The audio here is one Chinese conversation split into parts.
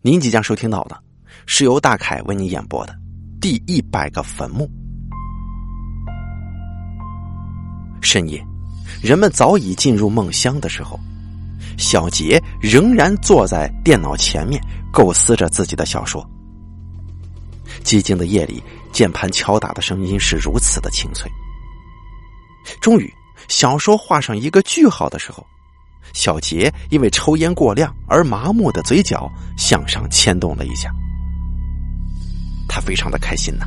您即将收听到的，是由大凯为您演播的《第一百个坟墓》。深夜，人们早已进入梦乡的时候，小杰仍然坐在电脑前面，构思着自己的小说。寂静的夜里，键盘敲打的声音是如此的清脆。终于，小说画上一个句号的时候。小杰因为抽烟过量而麻木的嘴角向上牵动了一下，他非常的开心呐！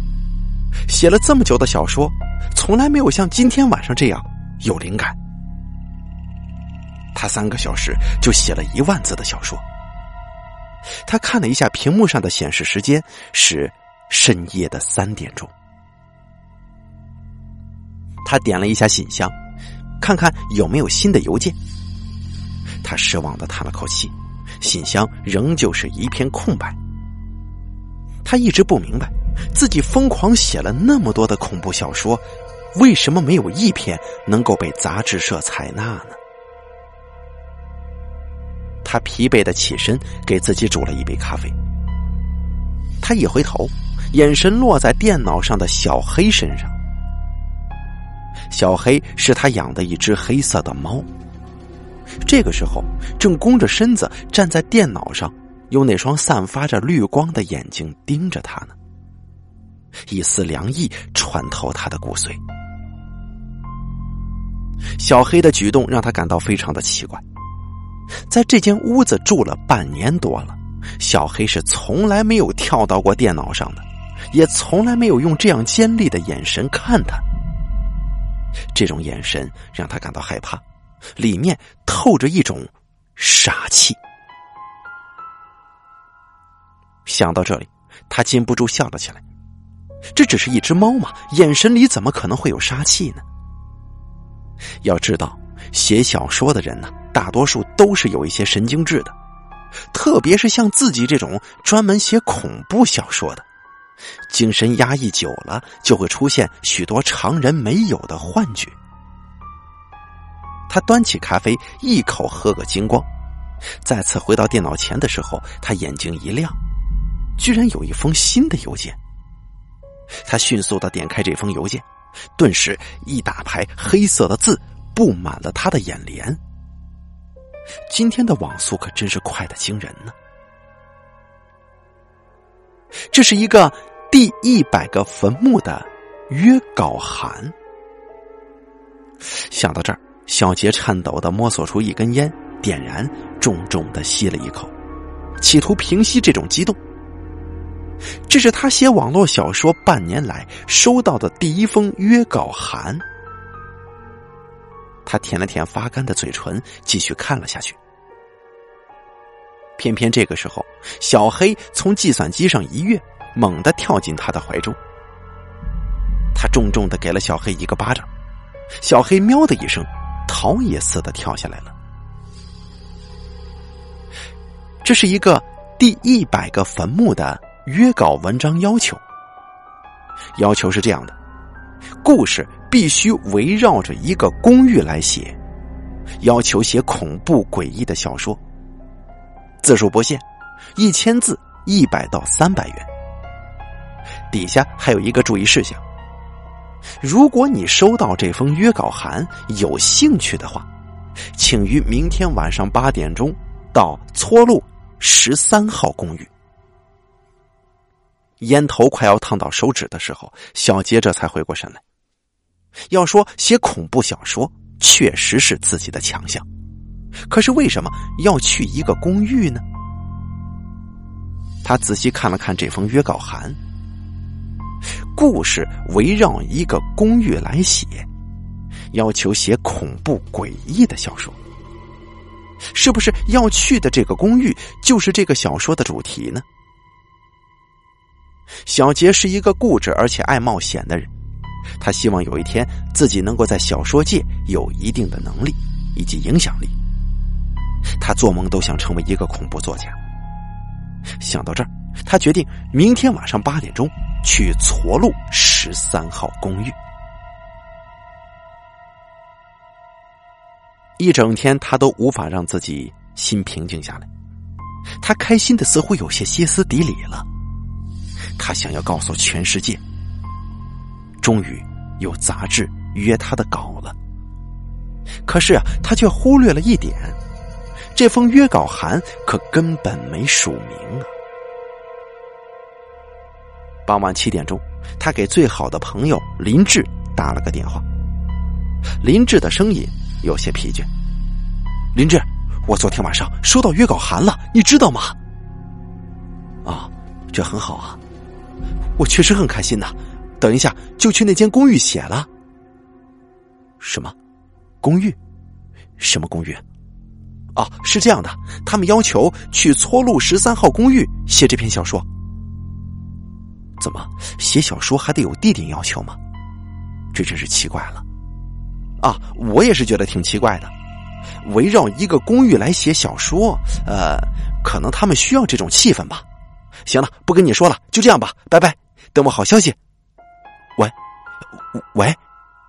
写了这么久的小说，从来没有像今天晚上这样有灵感。他三个小时就写了一万字的小说。他看了一下屏幕上的显示时间，是深夜的三点钟。他点了一下信箱，看看有没有新的邮件。他失望的叹了口气，信箱仍旧是一片空白。他一直不明白，自己疯狂写了那么多的恐怖小说，为什么没有一篇能够被杂志社采纳呢？他疲惫的起身，给自己煮了一杯咖啡。他一回头，眼神落在电脑上的小黑身上。小黑是他养的一只黑色的猫。这个时候，正弓着身子站在电脑上，用那双散发着绿光的眼睛盯着他呢。一丝凉意穿透他的骨髓。小黑的举动让他感到非常的奇怪。在这间屋子住了半年多了，小黑是从来没有跳到过电脑上的，也从来没有用这样尖利的眼神看他。这种眼神让他感到害怕。里面透着一种杀气。想到这里，他禁不住笑了起来。这只是一只猫嘛，眼神里怎么可能会有杀气呢？要知道，写小说的人呢，大多数都是有一些神经质的，特别是像自己这种专门写恐怖小说的，精神压抑久了，就会出现许多常人没有的幻觉。他端起咖啡，一口喝个精光。再次回到电脑前的时候，他眼睛一亮，居然有一封新的邮件。他迅速的点开这封邮件，顿时一大排黑色的字布满了他的眼帘。今天的网速可真是快的惊人呢！这是一个第一百个坟墓的约稿函。想到这儿。小杰颤抖的摸索出一根烟，点燃，重重的吸了一口，企图平息这种激动。这是他写网络小说半年来收到的第一封约稿函。他舔了舔发干的嘴唇，继续看了下去。偏偏这个时候，小黑从计算机上一跃，猛地跳进他的怀中。他重重的给了小黑一个巴掌，小黑喵的一声。逃也似的跳下来了。这是一个第一百个坟墓的约稿文章要求。要求是这样的：故事必须围绕着一个公寓来写，要求写恐怖诡异的小说，字数不限，一千字一百到三百元。底下还有一个注意事项。如果你收到这封约稿函，有兴趣的话，请于明天晚上八点钟到搓路十三号公寓。烟头快要烫到手指的时候，小杰这才回过神来。要说写恐怖小说，确实是自己的强项，可是为什么要去一个公寓呢？他仔细看了看这封约稿函。故事围绕一个公寓来写，要求写恐怖诡异的小说，是不是要去的这个公寓就是这个小说的主题呢？小杰是一个固执而且爱冒险的人，他希望有一天自己能够在小说界有一定的能力以及影响力。他做梦都想成为一个恐怖作家。想到这儿，他决定明天晚上八点钟。去错路十三号公寓，一整天他都无法让自己心平静下来。他开心的似乎有些歇斯底里了。他想要告诉全世界，终于有杂志约他的稿了。可是啊，他却忽略了一点，这封约稿函可根本没署名啊。傍晚七点钟，他给最好的朋友林志打了个电话。林志的声音有些疲倦。林志，我昨天晚上收到约稿函了，你知道吗？啊，这很好啊，我确实很开心呐。等一下就去那间公寓写了。什么？公寓？什么公寓？哦，是这样的，他们要求去搓路十三号公寓写这篇小说。怎么写小说还得有地点要求吗？这真是奇怪了。啊，我也是觉得挺奇怪的。围绕一个公寓来写小说，呃，可能他们需要这种气氛吧。行了，不跟你说了，就这样吧，拜拜，等我好消息。喂，喂，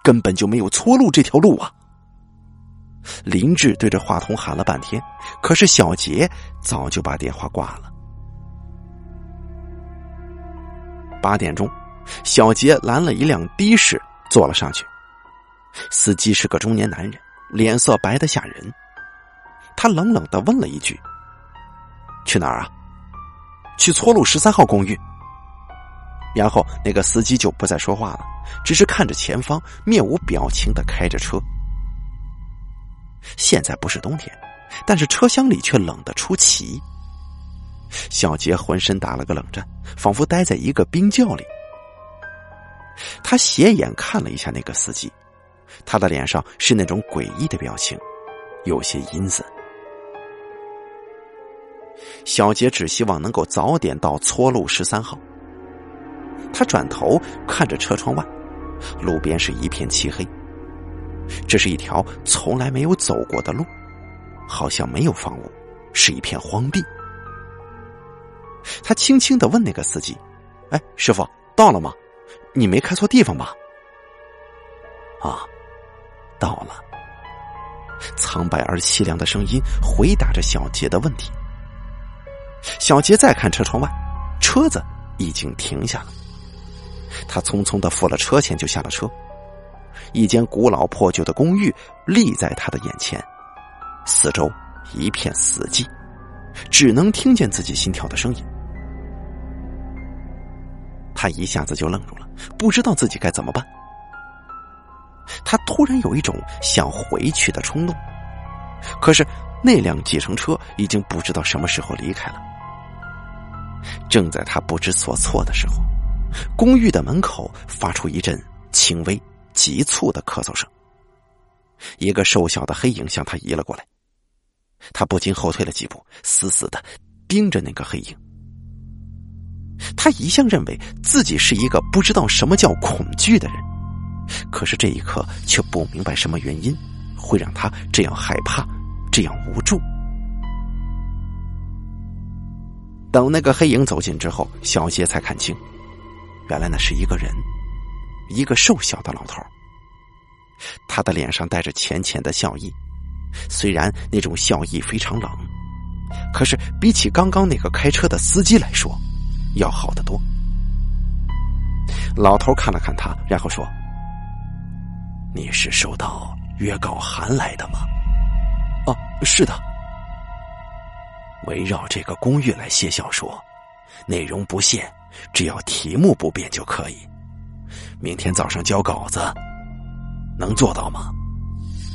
根本就没有错路这条路啊！林志对着话筒喊了半天，可是小杰早就把电话挂了。八点钟，小杰拦了一辆的士，坐了上去。司机是个中年男人，脸色白的吓人。他冷冷的问了一句：“去哪儿啊？”“去错路十三号公寓。”然后那个司机就不再说话了，只是看着前方，面无表情的开着车。现在不是冬天，但是车厢里却冷得出奇。小杰浑身打了个冷战，仿佛待在一个冰窖里。他斜眼看了一下那个司机。他的脸上是那种诡异的表情，有些阴森。小杰只希望能够早点到搓路十三号。他转头看着车窗外，路边是一片漆黑。这是一条从来没有走过的路，好像没有房屋，是一片荒地。他轻轻的问那个司机：“哎，师傅，到了吗？你没开错地方吧？”啊。到了，苍白而凄凉的声音回答着小杰的问题。小杰再看车窗外，车子已经停下了。他匆匆的付了车钱，就下了车。一间古老破旧的公寓立在他的眼前，四周一片死寂，只能听见自己心跳的声音。他一下子就愣住了，不知道自己该怎么办。他突然有一种想回去的冲动，可是那辆计程车已经不知道什么时候离开了。正在他不知所措的时候，公寓的门口发出一阵轻微、急促的咳嗽声。一个瘦小的黑影向他移了过来，他不禁后退了几步，死死的盯着那个黑影。他一向认为自己是一个不知道什么叫恐惧的人。可是这一刻却不明白什么原因会让他这样害怕，这样无助。等那个黑影走近之后，小杰才看清，原来那是一个人，一个瘦小的老头。他的脸上带着浅浅的笑意，虽然那种笑意非常冷，可是比起刚刚那个开车的司机来说，要好得多。老头看了看他，然后说。你是收到约稿函来的吗？哦，是的。围绕这个公寓来写小说，内容不限，只要题目不变就可以。明天早上交稿子，能做到吗？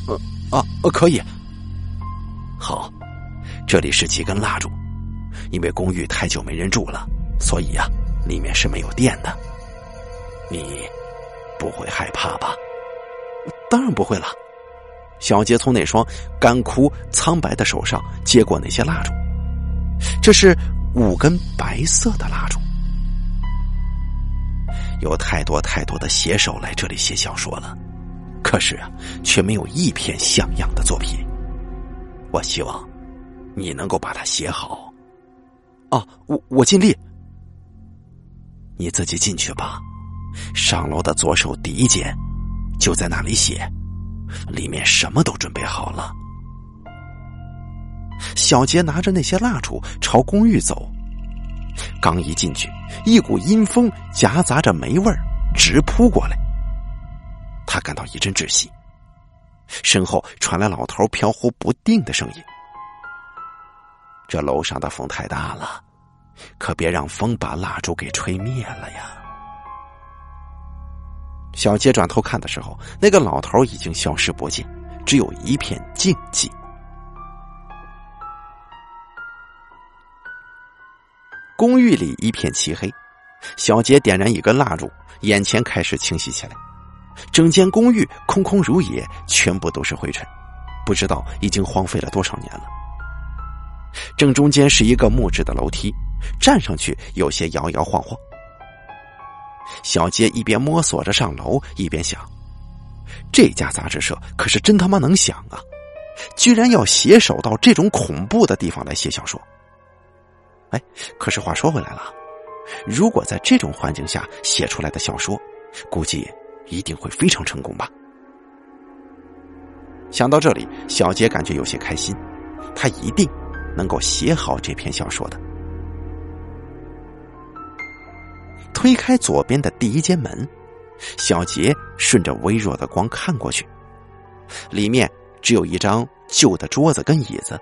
呃，啊，可以。好，这里是几根蜡烛，因为公寓太久没人住了，所以呀，里面是没有电的。你不会害怕吧？当然不会了。小杰从那双干枯苍白的手上接过那些蜡烛，这是五根白色的蜡烛。有太多太多的写手来这里写小说了，可是啊，却没有一篇像样的作品。我希望你能够把它写好。哦，我我尽力。你自己进去吧，上楼的左手第一间。就在那里写，里面什么都准备好了。小杰拿着那些蜡烛朝公寓走，刚一进去，一股阴风夹杂着霉味儿直扑过来，他感到一阵窒息。身后传来老头飘忽不定的声音：“这楼上的风太大了，可别让风把蜡烛给吹灭了呀。”小杰转头看的时候，那个老头已经消失不见，只有一片静寂。公寓里一片漆黑，小杰点燃一根蜡烛，眼前开始清晰起来。整间公寓空空如也，全部都是灰尘，不知道已经荒废了多少年了。正中间是一个木质的楼梯，站上去有些摇摇晃晃。小杰一边摸索着上楼，一边想：这家杂志社可是真他妈能想啊，居然要携手到这种恐怖的地方来写小说。哎，可是话说回来了，如果在这种环境下写出来的小说，估计一定会非常成功吧。想到这里，小杰感觉有些开心，他一定能够写好这篇小说的。推开左边的第一间门，小杰顺着微弱的光看过去，里面只有一张旧的桌子跟椅子。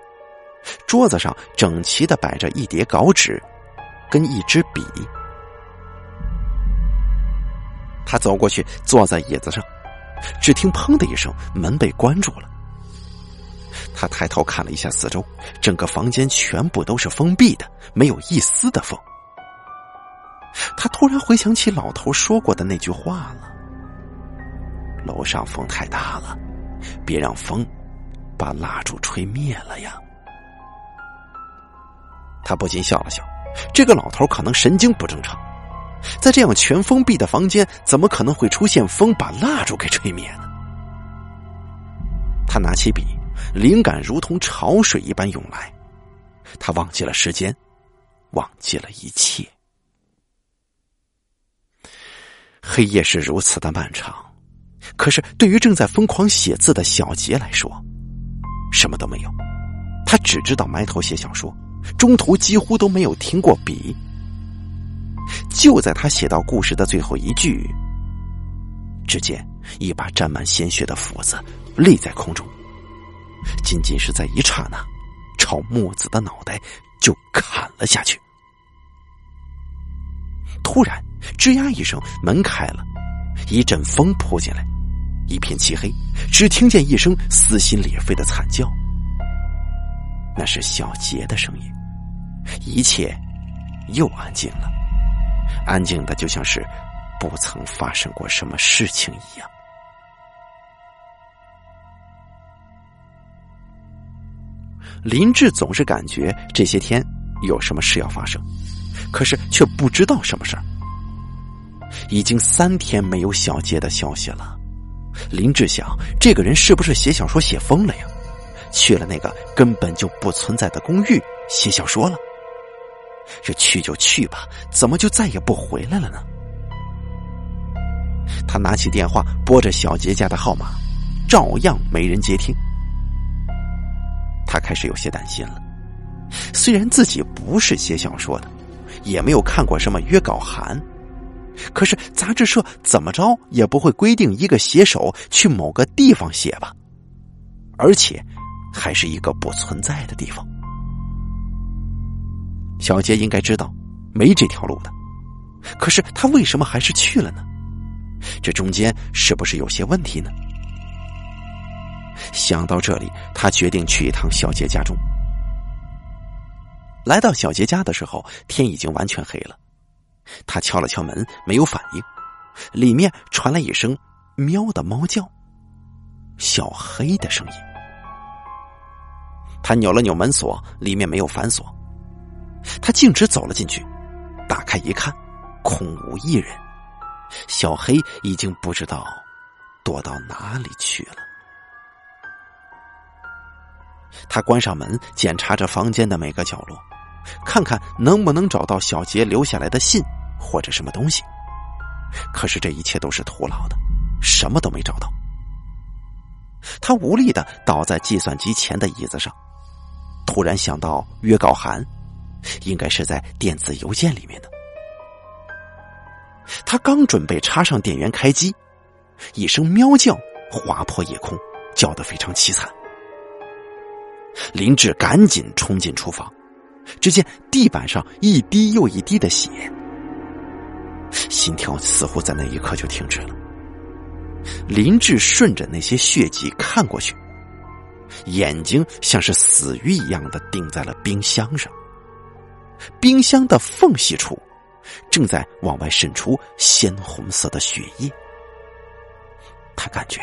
桌子上整齐的摆着一叠稿纸，跟一支笔。他走过去，坐在椅子上，只听“砰”的一声，门被关住了。他抬头看了一下四周，整个房间全部都是封闭的，没有一丝的风。他突然回想起老头说过的那句话了：“楼上风太大了，别让风把蜡烛吹灭了呀。”他不禁笑了笑，这个老头可能神经不正常，在这样全封闭的房间，怎么可能会出现风把蜡烛给吹灭呢？他拿起笔，灵感如同潮水一般涌来，他忘记了时间，忘记了一切。黑夜是如此的漫长，可是对于正在疯狂写字的小杰来说，什么都没有，他只知道埋头写小说。中途几乎都没有停过笔。就在他写到故事的最后一句，只见一把沾满鲜血的斧子立在空中，仅仅是在一刹那，朝木子的脑袋就砍了下去。突然，吱呀一声，门开了，一阵风扑进来，一片漆黑，只听见一声撕心裂肺的惨叫。那是小杰的声音，一切又安静了，安静的就像是不曾发生过什么事情一样。林志总是感觉这些天有什么事要发生，可是却不知道什么事儿。已经三天没有小杰的消息了，林志想，这个人是不是写小说写疯了呀？去了那个根本就不存在的公寓写小说了，这去就去吧，怎么就再也不回来了呢？他拿起电话拨着小杰家的号码，照样没人接听。他开始有些担心了。虽然自己不是写小说的，也没有看过什么约稿函，可是杂志社怎么着也不会规定一个写手去某个地方写吧？而且。还是一个不存在的地方。小杰应该知道没这条路的，可是他为什么还是去了呢？这中间是不是有些问题呢？想到这里，他决定去一趟小杰家中。来到小杰家的时候，天已经完全黑了。他敲了敲门，没有反应，里面传来一声“喵”的猫叫，小黑的声音。他扭了扭门锁，里面没有反锁。他径直走了进去，打开一看，空无一人。小黑已经不知道躲到哪里去了。他关上门，检查着房间的每个角落，看看能不能找到小杰留下来的信或者什么东西。可是这一切都是徒劳的，什么都没找到。他无力的倒在计算机前的椅子上。突然想到约稿函，应该是在电子邮件里面的。他刚准备插上电源开机，一声喵叫划破夜空，叫得非常凄惨。林志赶紧冲进厨房，只见地板上一滴又一滴的血，心跳似乎在那一刻就停止了。林志顺着那些血迹看过去，眼睛像是死鱼一样的定在了冰箱上，冰箱的缝隙处正在往外渗出鲜红色的血液，他感觉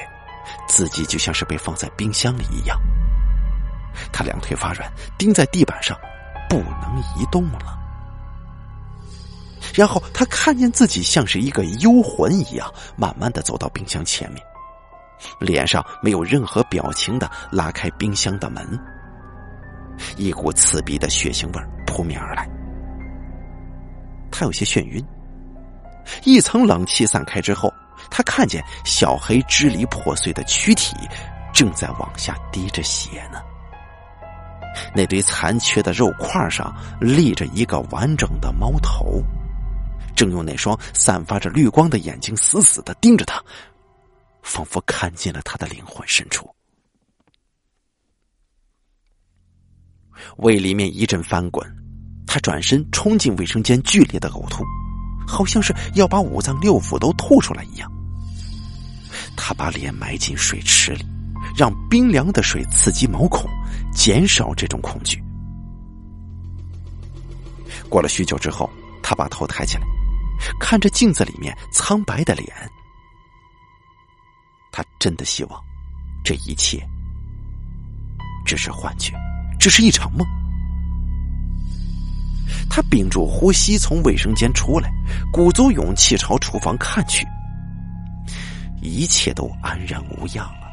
自己就像是被放在冰箱里一样。他两腿发软，钉在地板上，不能移动了。然后他看见自己像是一个幽魂一样，慢慢的走到冰箱前面，脸上没有任何表情的拉开冰箱的门，一股刺鼻的血腥味扑面而来。他有些眩晕。一层冷气散开之后，他看见小黑支离破碎的躯体正在往下滴着血呢。那堆残缺的肉块上立着一个完整的猫头，正用那双散发着绿光的眼睛死死的盯着他，仿佛看见了他的灵魂深处。胃里面一阵翻滚，他转身冲进卫生间，剧烈的呕吐，好像是要把五脏六腑都吐出来一样。他把脸埋进水池里。让冰凉的水刺激毛孔，减少这种恐惧。过了许久之后，他把头抬起来，看着镜子里面苍白的脸。他真的希望这一切只是幻觉，只是一场梦。他屏住呼吸，从卫生间出来，鼓足勇气朝厨房看去，一切都安然无恙了。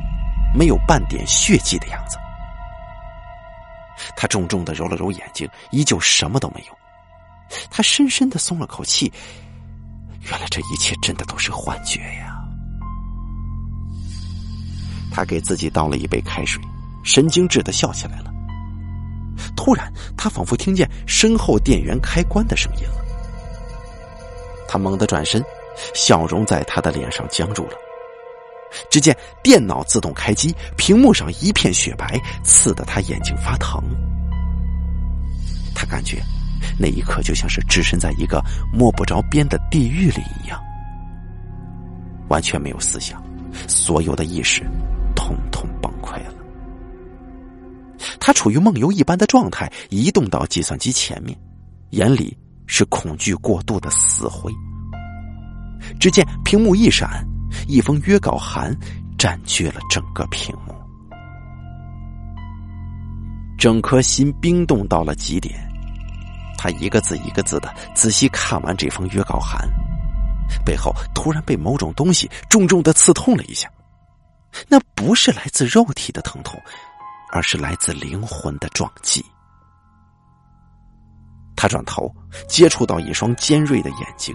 没有半点血迹的样子，他重重的揉了揉眼睛，依旧什么都没有。他深深的松了口气，原来这一切真的都是幻觉呀！他给自己倒了一杯开水，神经质的笑起来了。突然，他仿佛听见身后电源开关的声音了。他猛地转身，笑容在他的脸上僵住了。只见电脑自动开机，屏幕上一片雪白，刺得他眼睛发疼。他感觉那一刻就像是置身在一个摸不着边的地狱里一样，完全没有思想，所有的意识统统崩溃了。他处于梦游一般的状态，移动到计算机前面，眼里是恐惧过度的死灰。只见屏幕一闪。一封约稿函占据了整个屏幕，整颗心冰冻到了极点。他一个字一个字的仔细看完这封约稿函，背后突然被某种东西重重的刺痛了一下。那不是来自肉体的疼痛，而是来自灵魂的撞击。他转头接触到一双尖锐的眼睛。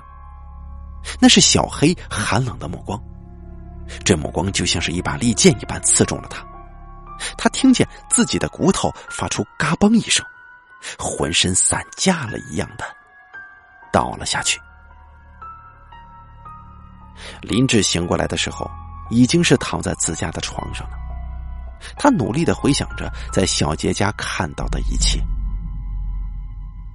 那是小黑寒冷的目光，这目光就像是一把利剑一般刺中了他。他听见自己的骨头发出嘎嘣一声，浑身散架了一样的倒了下去。林志醒过来的时候，已经是躺在自家的床上了。他努力的回想着在小杰家看到的一切，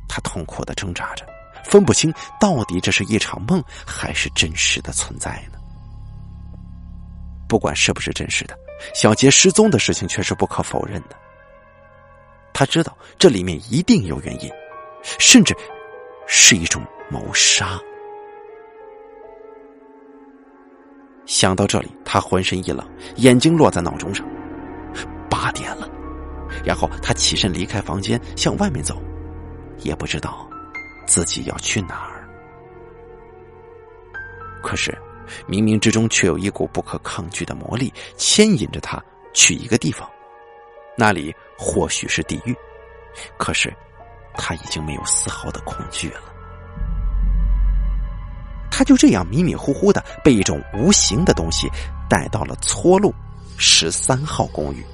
他痛苦的挣扎着。分不清到底这是一场梦还是真实的存在呢？不管是不是真实的，小杰失踪的事情却是不可否认的。他知道这里面一定有原因，甚至是一种谋杀。想到这里，他浑身一冷，眼睛落在闹钟上，八点了。然后他起身离开房间，向外面走，也不知道。自己要去哪儿？可是，冥冥之中却有一股不可抗拒的魔力牵引着他去一个地方，那里或许是地狱。可是，他已经没有丝毫的恐惧了。他就这样迷迷糊糊的被一种无形的东西带到了搓路十三号公寓。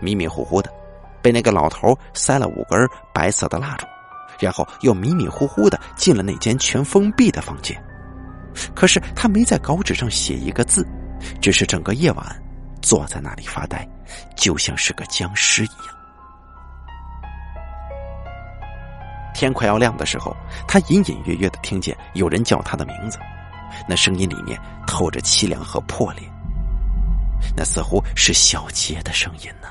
迷迷糊糊的。被那个老头塞了五根白色的蜡烛，然后又迷迷糊糊的进了那间全封闭的房间。可是他没在稿纸上写一个字，只是整个夜晚坐在那里发呆，就像是个僵尸一样。天快要亮的时候，他隐隐约约的听见有人叫他的名字，那声音里面透着凄凉和破裂。那似乎是小杰的声音呢。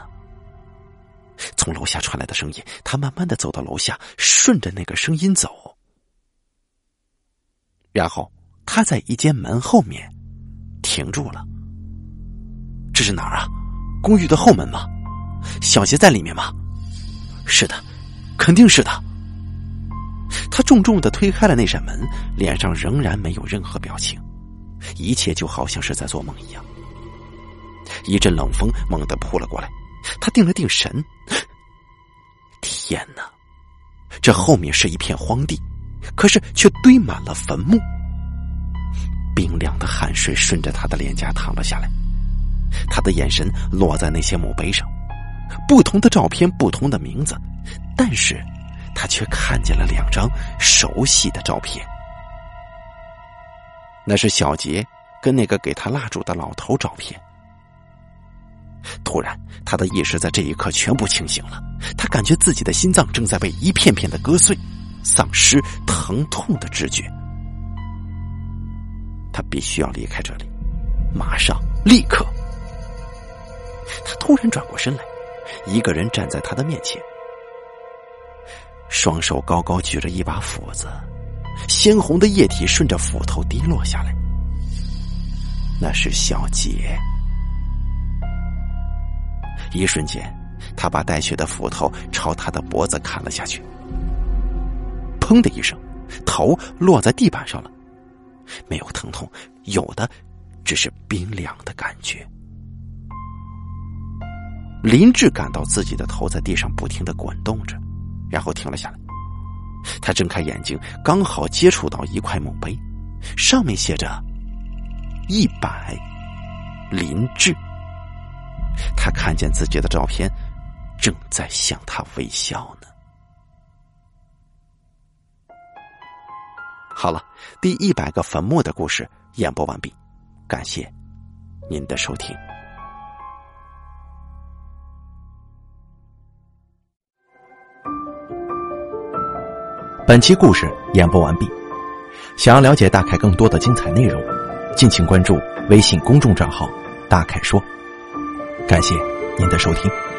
从楼下传来的声音，他慢慢的走到楼下，顺着那个声音走，然后他在一间门后面停住了。这是哪儿啊？公寓的后门吗？小杰在里面吗？是的，肯定是的。他重重的推开了那扇门，脸上仍然没有任何表情，一切就好像是在做梦一样。一阵冷风猛地扑了过来，他定了定神。天哪！这后面是一片荒地，可是却堆满了坟墓。冰凉的汗水顺着他的脸颊淌了下来，他的眼神落在那些墓碑上，不同的照片，不同的名字，但是他却看见了两张熟悉的照片。那是小杰跟那个给他蜡烛的老头照片。突然，他的意识在这一刻全部清醒了。他感觉自己的心脏正在被一片片的割碎，丧失疼痛的知觉。他必须要离开这里，马上，立刻。他突然转过身来，一个人站在他的面前，双手高高举着一把斧子，鲜红的液体顺着斧头滴落下来。那是小杰。一瞬间，他把带血的斧头朝他的脖子砍了下去。砰的一声，头落在地板上了，没有疼痛，有的只是冰凉的感觉。林志感到自己的头在地上不停的滚动着，然后停了下来。他睁开眼睛，刚好接触到一块墓碑，上面写着“一百林志”。他看见自己的照片，正在向他微笑呢。好了，第一百个坟墓的故事演播完毕，感谢您的收听。本期故事演播完毕，想要了解大凯更多的精彩内容，敬请关注微信公众账号“大凯说”。感谢您的收听。